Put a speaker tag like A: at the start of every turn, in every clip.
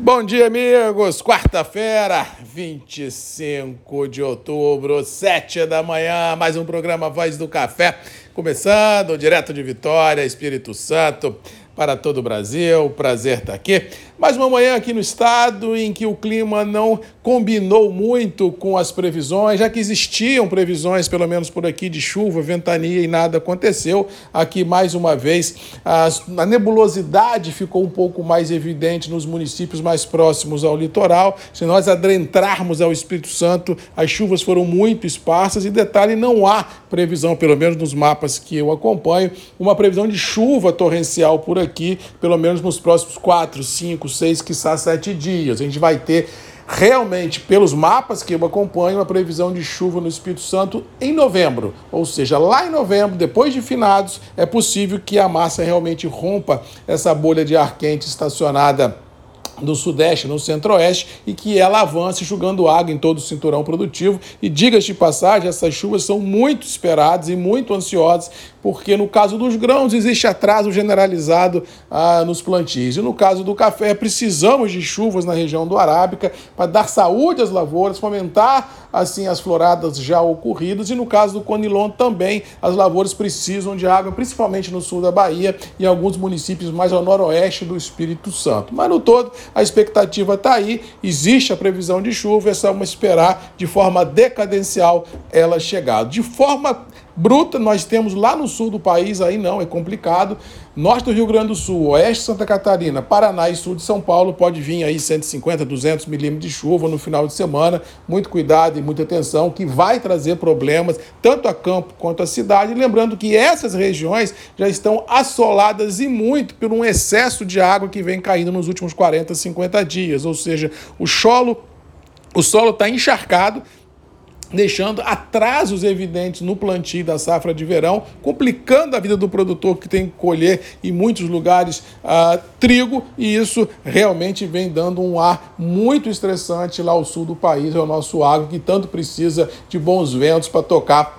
A: Bom dia, amigos. Quarta-feira, 25 de outubro, 7 da manhã, mais um programa Voz do Café, começando direto de Vitória, Espírito Santo, para todo o Brasil. Prazer estar aqui. Mais uma manhã aqui no estado em que o clima não combinou muito com as previsões, já que existiam previsões, pelo menos por aqui, de chuva, ventania e nada aconteceu. Aqui, mais uma vez, a nebulosidade ficou um pouco mais evidente nos municípios mais próximos ao litoral. Se nós adentrarmos ao Espírito Santo, as chuvas foram muito esparsas e, detalhe, não há previsão, pelo menos nos mapas que eu acompanho, uma previsão de chuva torrencial por aqui, pelo menos nos próximos quatro, cinco, cinco, seis, quiçá sete dias. A gente vai ter realmente, pelos mapas que eu acompanho, a previsão de chuva no Espírito Santo em novembro. Ou seja, lá em novembro, depois de finados, é possível que a massa realmente rompa essa bolha de ar quente estacionada do Sudeste, no Centro-Oeste, e que ela avance jogando água em todo o cinturão produtivo. E diga de passagem, essas chuvas são muito esperadas e muito ansiosas porque no caso dos grãos existe atraso generalizado ah, nos plantios. E no caso do café, precisamos de chuvas na região do Arábica para dar saúde às lavouras, fomentar assim as floradas já ocorridas. E no caso do Conilon também, as lavouras precisam de água, principalmente no sul da Bahia e alguns municípios mais ao noroeste do Espírito Santo. Mas no todo, a expectativa está aí, existe a previsão de chuva, é só esperar de forma decadencial ela chegar. De forma bruta nós temos lá no sul do país, aí não, é complicado. Norte do Rio Grande do Sul, oeste de Santa Catarina, Paraná e sul de São Paulo pode vir aí 150, 200 milímetros de chuva no final de semana. Muito cuidado e muita atenção, que vai trazer problemas tanto a campo quanto a cidade. Lembrando que essas regiões já estão assoladas e muito por um excesso de água que vem caindo nos últimos 40, 50 dias. Ou seja, o solo o solo está encharcado, deixando atrasos evidentes no plantio da safra de verão, complicando a vida do produtor que tem que colher em muitos lugares uh, trigo, e isso realmente vem dando um ar muito estressante lá ao sul do país, ao nosso agro, que tanto precisa de bons ventos para tocar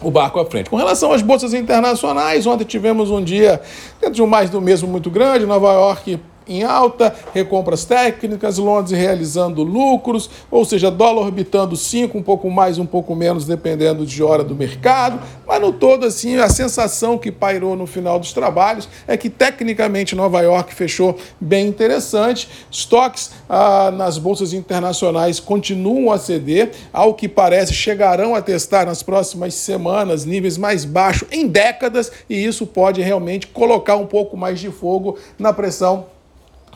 A: o barco à frente. Com relação às bolsas internacionais, ontem tivemos um dia dentro de um mais do mesmo muito grande, Nova York em alta, recompras técnicas, Londres realizando lucros, ou seja, dólar orbitando 5, um pouco mais, um pouco menos, dependendo de hora do mercado. Mas no todo, assim, a sensação que pairou no final dos trabalhos é que tecnicamente Nova York fechou bem interessante. Estoques ah, nas bolsas internacionais continuam a ceder, ao que parece chegarão a testar nas próximas semanas níveis mais baixos em décadas, e isso pode realmente colocar um pouco mais de fogo na pressão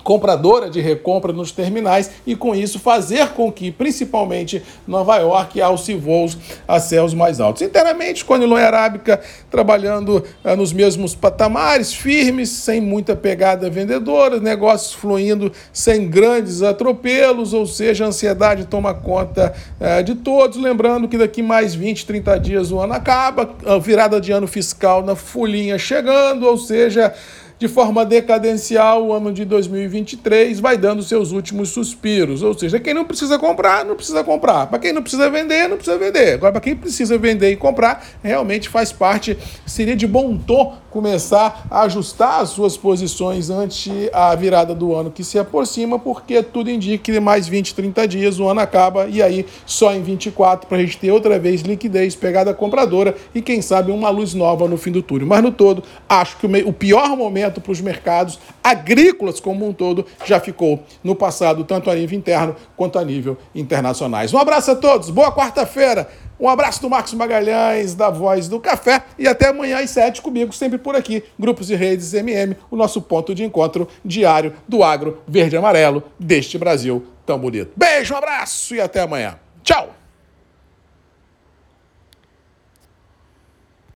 A: compradora de recompra nos terminais e com isso fazer com que, principalmente Nova York, alce voos a céus mais altos. Inteiramente, Conilon Arábica trabalhando ah, nos mesmos patamares, firmes, sem muita pegada vendedora, negócios fluindo sem grandes atropelos, ou seja, a ansiedade toma conta ah, de todos. Lembrando que daqui mais 20, 30 dias o ano acaba, virada de ano fiscal na folhinha chegando, ou seja, de forma decadencial, o ano de 2023 vai dando seus últimos suspiros. Ou seja, quem não precisa comprar, não precisa comprar. Para quem não precisa vender, não precisa vender. Agora, para quem precisa vender e comprar, realmente faz parte, seria de bom tom começar a ajustar as suas posições ante a virada do ano que se aproxima, porque tudo indica que mais 20, 30 dias o ano acaba e aí só em 24 para a gente ter outra vez liquidez, pegada compradora e quem sabe uma luz nova no fim do túnel. Mas no todo, acho que o pior momento para os mercados agrícolas como um todo já ficou no passado, tanto a nível interno quanto a nível internacionais. Um abraço a todos, boa quarta-feira. Um abraço do Marcos Magalhães, da Voz do Café, e até amanhã às sete comigo, sempre por aqui, Grupos e Redes MM, o nosso ponto de encontro diário do agro verde e amarelo deste Brasil tão bonito. Beijo, um abraço e até amanhã. Tchau!